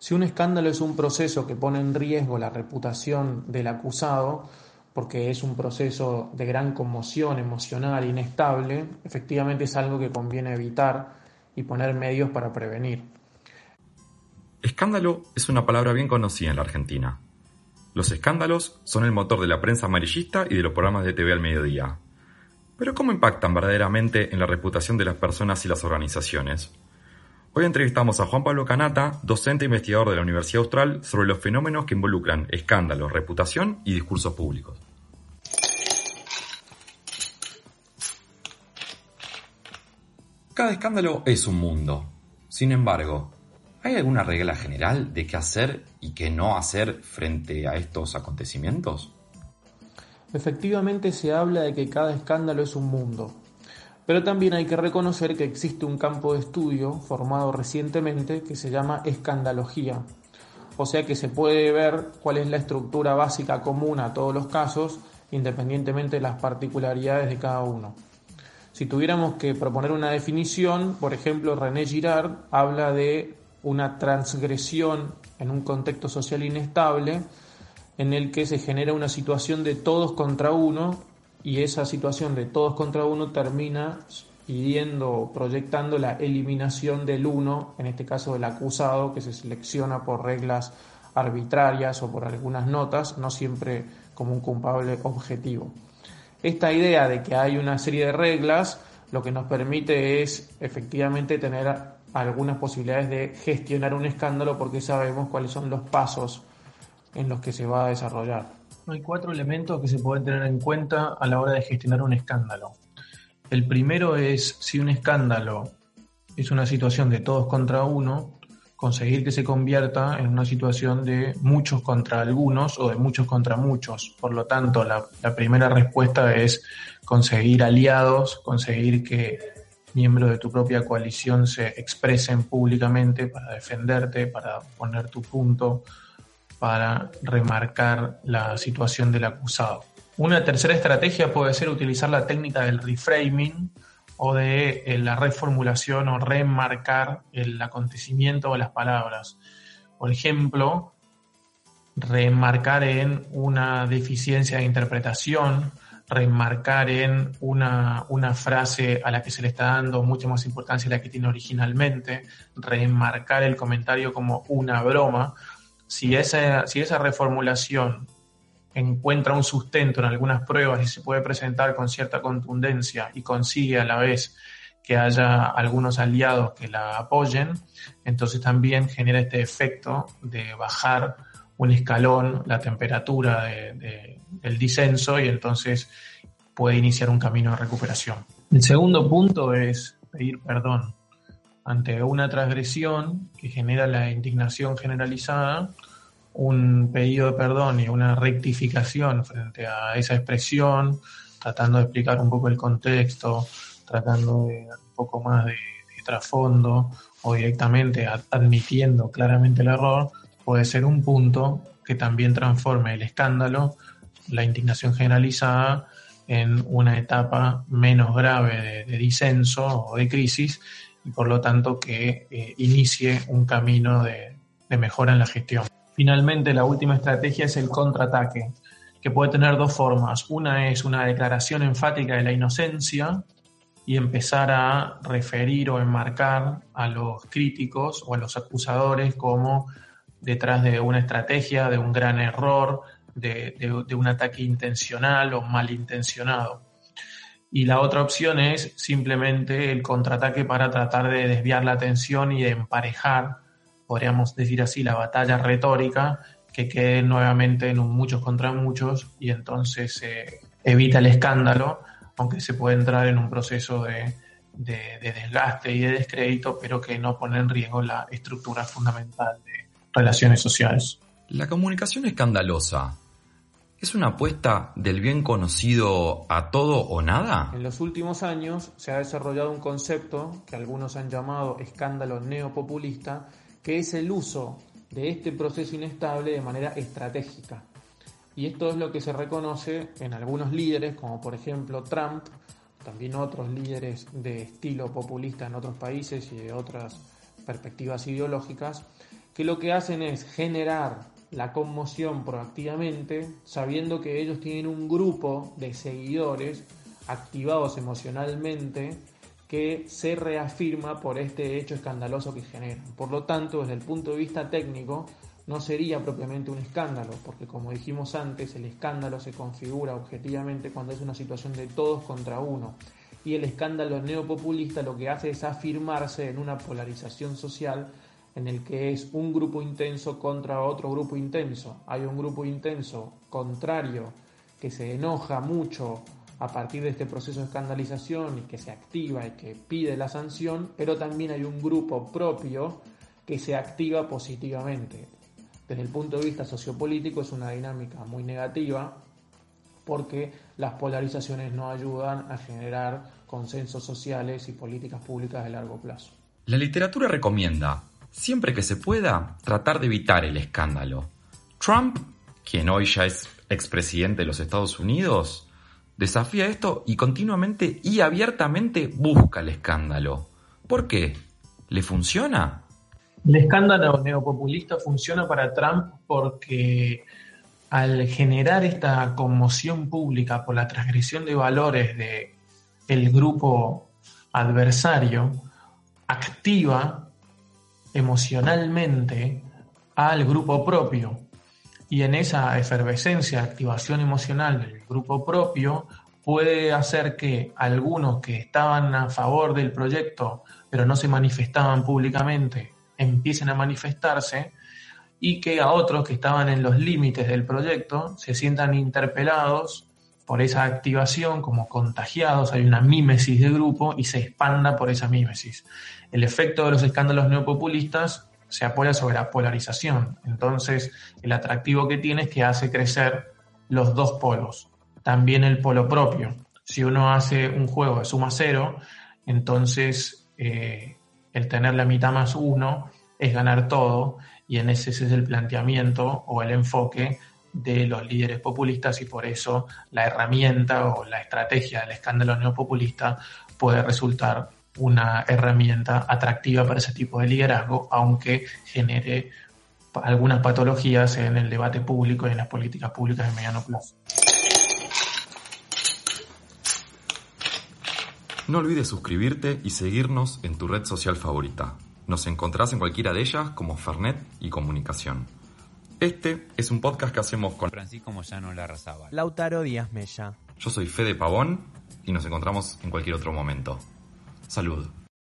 Si un escándalo es un proceso que pone en riesgo la reputación del acusado, porque es un proceso de gran conmoción emocional, inestable, efectivamente es algo que conviene evitar y poner medios para prevenir. Escándalo es una palabra bien conocida en la Argentina. Los escándalos son el motor de la prensa amarillista y de los programas de TV al mediodía. Pero ¿cómo impactan verdaderamente en la reputación de las personas y las organizaciones? Hoy entrevistamos a Juan Pablo Canata, docente e investigador de la Universidad Austral, sobre los fenómenos que involucran escándalos, reputación y discursos públicos. Cada escándalo es un mundo. Sin embargo, ¿hay alguna regla general de qué hacer y qué no hacer frente a estos acontecimientos? Efectivamente se habla de que cada escándalo es un mundo, pero también hay que reconocer que existe un campo de estudio formado recientemente que se llama escandalogía, o sea que se puede ver cuál es la estructura básica común a todos los casos, independientemente de las particularidades de cada uno. Si tuviéramos que proponer una definición, por ejemplo, René Girard habla de una transgresión en un contexto social inestable en el que se genera una situación de todos contra uno y esa situación de todos contra uno termina pidiendo proyectando la eliminación del uno, en este caso del acusado, que se selecciona por reglas arbitrarias o por algunas notas, no siempre como un culpable objetivo. Esta idea de que hay una serie de reglas lo que nos permite es efectivamente tener algunas posibilidades de gestionar un escándalo porque sabemos cuáles son los pasos en los que se va a desarrollar. Hay cuatro elementos que se pueden tener en cuenta a la hora de gestionar un escándalo. El primero es si un escándalo es una situación de todos contra uno, conseguir que se convierta en una situación de muchos contra algunos o de muchos contra muchos. Por lo tanto, la, primera respuesta es conseguir aliados, conseguir que miembros de tu propia coalición se expresen públicamente para defenderte, para poner tu punto, para remarcar la situación del acusado. Una tercera estrategia puede ser utilizar la técnica del reframing, o de eh, la reformulación o remarcar el acontecimiento o las palabras. Por ejemplo, remarcar en una deficiencia de interpretación, remarcar en una, una, frase a la que se le está dando mucha más importancia de la que tiene originalmente, remarcar el comentario como una broma. Si esa, si esa reformulación encuentra un sustento en algunas pruebas y se puede presentar con cierta contundencia y consigue a la vez que haya algunos aliados que la apoyen, entonces también genera este efecto de bajar un escalón la temperatura del disenso y entonces puede iniciar un camino de recuperación. El segundo punto es pedir perdón ante una transgresión que genera la indignación generalizada un pedido de perdón y una rectificación frente a esa expresión, tratando de explicar un poco el contexto, tratando de dar un poco más de, trasfondo o directamente admitiendo claramente el error, puede ser un punto que también transforme el escándalo, la indignación generalizada, en una etapa menos grave de, disenso o de crisis y por lo tanto que eh, inicie un camino de mejora en la gestión. Finalmente, la última estrategia es el contraataque, que puede tener dos formas. Una es una declaración enfática de la inocencia y empezar a referir o enmarcar a los críticos o a los acusadores como detrás de una estrategia, de un gran error, de, un ataque intencional o malintencionado. Y la otra opción es simplemente el contraataque para tratar de desviar la atención y de emparejar podríamos decir así, la batalla retórica, que quede nuevamente en un muchos contra muchos y entonces se evita el escándalo, aunque se puede entrar en un proceso de, desgaste y de descrédito, pero que no pone en riesgo la estructura fundamental de relaciones sociales. La comunicación escandalosa ¿Es una apuesta del bien conocido a todo o nada? En los últimos años se ha desarrollado un concepto que algunos han llamado escándalo neopopulista, que es el uso de este proceso inestable de manera estratégica. Y esto es lo que se reconoce en algunos líderes, como por ejemplo Trump, también otros líderes de estilo populista en otros países y de otras perspectivas ideológicas, que lo que hacen es generar la conmoción proactivamente, sabiendo que ellos tienen un grupo de seguidores activados emocionalmente que se reafirma por este hecho escandaloso que generan. Por lo tanto, desde el punto de vista técnico, no sería propiamente un escándalo, porque como dijimos antes, el escándalo se configura objetivamente cuando es una situación de todos contra uno. Y el escándalo neopopulista lo que hace es afirmarse en una polarización social en el que es un grupo intenso contra otro grupo intenso. Hay un grupo intenso contrario que se enoja mucho a partir de este proceso de escandalización y que se activa y que pide la sanción, pero también hay un grupo propio que se activa positivamente. Desde el punto de vista sociopolítico es una dinámica muy negativa porque las polarizaciones no ayudan a generar consensos sociales y políticas públicas de largo plazo. La literatura recomienda, siempre que se pueda, tratar de evitar el escándalo. Trump, quien hoy ya es expresidente de los Estados Unidos, desafía esto y continuamente y abiertamente busca el escándalo. ¿Por qué? ¿Le funciona? El escándalo neopopulista funciona para Trump porque al generar esta conmoción pública por la transgresión de valores de el grupo adversario, activa emocionalmente al grupo propio. Y en esa efervescencia, activación emocional del grupo propio, puede hacer que algunos que estaban a favor del proyecto, pero no se manifestaban públicamente, empiecen a manifestarse y que a otros que estaban en los límites del proyecto se sientan interpelados por esa activación, como contagiados, hay una mímesis de grupo y se expanda por esa mímesis. El efecto de los escándalos neopopulistas se apoya sobre la polarización. Entonces, el atractivo que tiene es que hace crecer los dos polos. También el polo propio. Si uno hace un juego de suma cero, entonces eh, el tener la mitad más uno es ganar todo y en ese, ese es el planteamiento o el enfoque de los líderes populistas y por eso la herramienta o la estrategia del escándalo neopopulista puede resultar una herramienta atractiva para ese tipo de liderazgo, aunque genere algunas patologías en el debate público y en las políticas públicas de mediano plazo. No olvides suscribirte y seguirnos en tu red social favorita. Nos encontrás en cualquiera de ellas como Fernet y Comunicación. Este es un podcast que hacemos con Francisco Moyano Larrazaba, Lautaro Díaz Mella. Yo soy Fede Pavón y nos encontramos en cualquier otro momento. Salud.